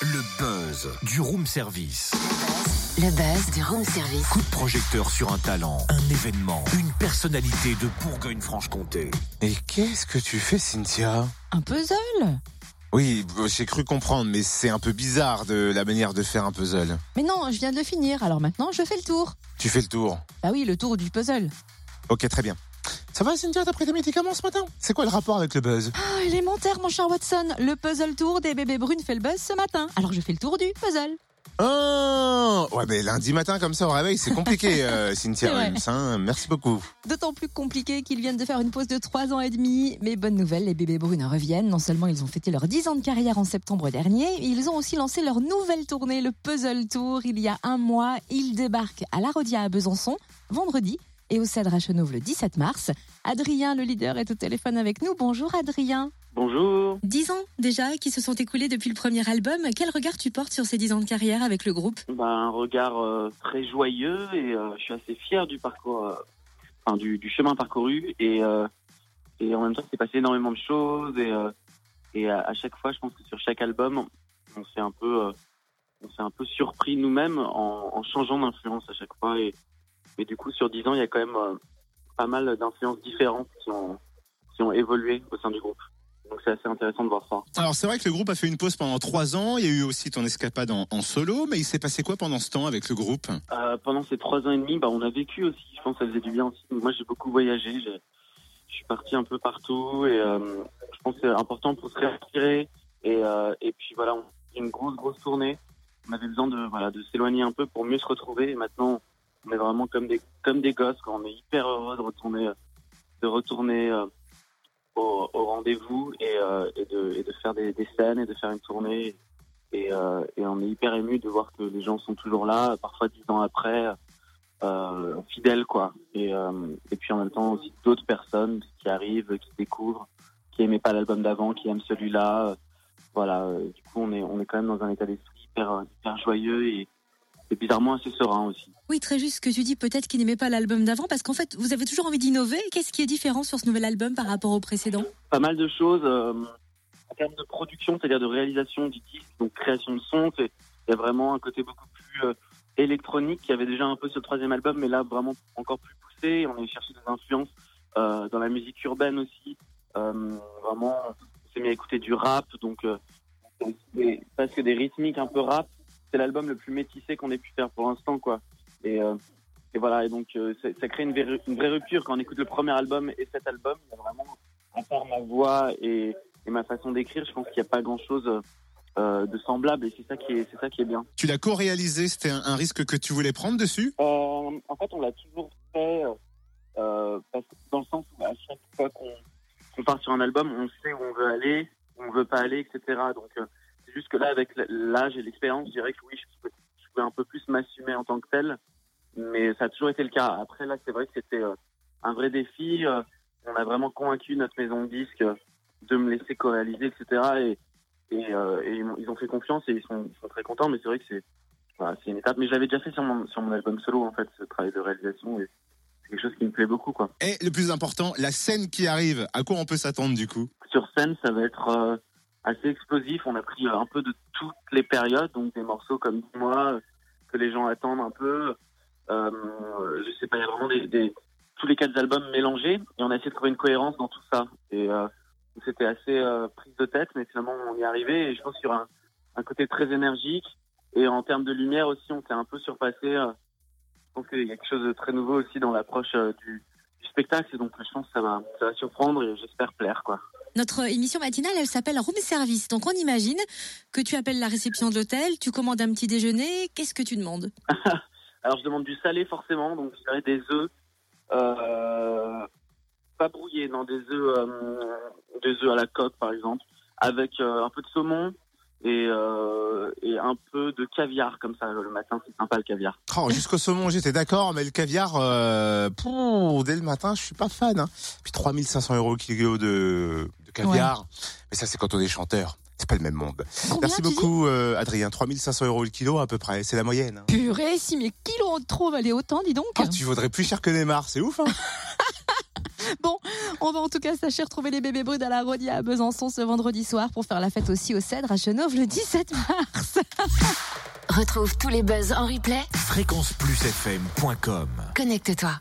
Le buzz du room service. Le buzz du room service. Coup de projecteur sur un talent, un événement, une personnalité de Bourgogne-Franche-Comté. Et qu'est-ce que tu fais, Cynthia? Un puzzle? Oui, j'ai cru comprendre, mais c'est un peu bizarre de la manière de faire un puzzle. Mais non, je viens de le finir, alors maintenant je fais le tour. Tu fais le tour? Bah oui, le tour du puzzle. Ok, très bien. Ça va, Cynthia, t'as pris tes médicaments ce matin? C'est quoi le rapport avec le buzz? Ah, élémentaire, mon cher Watson. Le puzzle tour des bébés brunes fait le buzz ce matin. Alors je fais le tour du puzzle. Oh Ouais, mais lundi matin, comme ça, au réveil, c'est compliqué, euh, Cynthia. Rims, hein. Merci beaucoup. D'autant plus compliqué qu'ils viennent de faire une pause de 3 ans et demi. Mais bonne nouvelle, les bébés brunes reviennent. Non seulement ils ont fêté leurs 10 ans de carrière en septembre dernier, ils ont aussi lancé leur nouvelle tournée, le Puzzle Tour. Il y a un mois, ils débarquent à La Rodia à Besançon, vendredi, et au Cèdre à Chenauve le 17 mars. Adrien, le leader, est au téléphone avec nous. Bonjour Adrien. Bonjour. 10 ans déjà qui se sont écoulés depuis le premier album. Quel regard tu portes sur ces 10 ans de carrière avec le groupe? Bah, un regard euh, très joyeux et euh, je suis assez fier du parcours, euh, enfin du, du chemin parcouru et et en même temps, c'est passé énormément de choses et et à, à chaque fois, je pense que sur chaque album, on s'est un peu on s'est un peu surpris nous-mêmes en, en changeant d'influence à chaque fois et et du coup, sur 10 ans, il y a quand même euh, pas mal d'influences différentes qui ont qui ont évolué au sein du groupe. Donc c'est assez intéressant de voir ça. Alors c'est vrai que le groupe a fait une pause pendant trois ans. Il y a eu aussi ton escapade en, en solo, mais il s'est passé quoi pendant ce temps avec le groupe? Euh, pendant ces trois ans et demi, bah, on a vécu aussi. Je pense que ça faisait du bien aussi. Moi, j'ai beaucoup voyagé. Je suis parti un peu partout et euh, je pense que c'est important pour se réinspirer. Et, euh, et puis voilà, on a fait une grosse, grosse tournée. On avait besoin de voilà de s'éloigner un peu pour mieux se retrouver. Et maintenant, on est vraiment comme des comme des gosses. Quand on est hyper heureux de retourner de retourner euh, au, au rendez-vous et, euh, et de et de faire des, des scènes et de faire une tournée. Et, euh, et on est hyper ému de voir que les gens sont toujours là, parfois dix ans après, euh, fidèles quoi. Et, euh, et puis en même temps aussi d'autres personnes qui arrivent, qui découvrent, qui aimaient pas l'album d'avant, qui aiment celui-là. Voilà. euh, Du coup, on est on est quand même dans un état d'esprit hyper hyper joyeux et, et bizarrement assez serein aussi. Oui, très juste ce que tu dis, peut-être qu'ils n'aimaient pas l'album d'avant, parce qu'en fait, vous avez toujours envie d'innover. Qu'est-ce qui est différent sur ce nouvel album par rapport au précédent? Pas mal de choses euh, en termes de production, c'est-à-dire de réalisation du disque, donc création de son. c'est- Il y a vraiment un côté beaucoup plus euh, électronique qui avait déjà un peu sur le troisième album, mais là vraiment encore plus poussé. On est cherché des influences euh, dans la musique urbaine aussi. Euh, vraiment, on s'est mis à écouter du rap, donc des- presque des rythmiques un peu rap. C'est l'album le plus métissé qu'on ait pu faire pour l'instant, quoi. Et, euh, et voilà, et donc euh, ça, crée une vraie, une vraie rupture quand on écoute le premier album et cet album. Il y a vraiment à part ma voix et, et ma façon d'écrire, je pense qu'il n'y a pas grand-chose euh, de semblable et c'est ça qui est, c'est ça qui est bien. Tu l'as co-réalisé, c'était un, un risque que tu voulais prendre dessus? Euh, en fait, on l'a toujours fait euh, parce que dans le sens où à chaque fois qu'on part sur un album, on sait où on veut aller, où on veut pas aller, etc. Donc c'est juste que là, avec l'âge et l'expérience, je dirais que oui, je pouvais, je pouvais un peu plus m'assumer en tant que tel, mais ça a toujours été le cas. Après là, c'est vrai que c'était euh, un vrai défi. euh, on a vraiment convaincu notre maison de disques euh, de me laisser co-réaliser, etc. Et, et, euh, et ils ont fait confiance et ils sont, ils sont très contents. Mais c'est vrai que c'est voilà, c'est une étape. Mais je l'avais déjà fait sur mon, sur mon album solo, en fait, ce travail de réalisation. Et c'est quelque chose qui me plaît beaucoup, quoi. Et le plus important, la scène qui arrive. À quoi on peut s'attendre du coup? Sur scène, ça va être assez explosif. On a pris euh, un peu de toutes les périodes, donc des morceaux comme moi, que les gens attendent un peu. Euh, je sais pas, il y a vraiment des, des- tous les quatre albums mélangés. Et on a essayé de trouver une cohérence dans tout ça. Et euh, c'était assez euh, prise de tête, mais finalement, on y est arrivé. Et je pense sur un, un côté très énergique. Et en termes de lumière aussi, on s'est un peu surpassé. euh, je pense qu'il y a quelque chose de très nouveau aussi dans l'approche euh, du, du spectacle. Et donc, je pense que ça va, ça va surprendre et j'espère plaire, quoi. Notre émission matinale, elle s'appelle Room Service. Donc on imagine que tu appelles la réception de l'hôtel, tu commandes un petit déjeuner. Qu'est-ce que tu demandes? Alors je demande du salé forcément, donc je dirais des œufs, euh, pas brouillés, non, des œufs, euh, des œufs à la coque par exemple, avec euh, un peu de saumon et, euh, et un peu de caviar comme ça le matin, c'est sympa le caviar. Oh, jusqu'au saumon, j'étais d'accord, mais le caviar, euh, pouh, dès le matin, je suis pas fan. Hein. Puis 3500 euros le kilo de, caviar. Mais ça, c'est quand on est chanteur. C'est pas le même monde. Merci beaucoup, euh, Adrien. 3500 euros le kilo, à peu près. C'est la moyenne. Hein. Purée, si mes kilos on trop valaient autant, dis donc. Ah, tu vaudrais plus cher que Neymar, c'est ouf, hein. Bon, on va en tout cas sachez retrouver les bébés bruts à la Rodia à Besançon ce vendredi soir pour faire la fête aussi au Cèdre à Chenov le 17 mars. Retrouve tous les buzz en replay. Fréquence plus FM.com. Connecte-toi.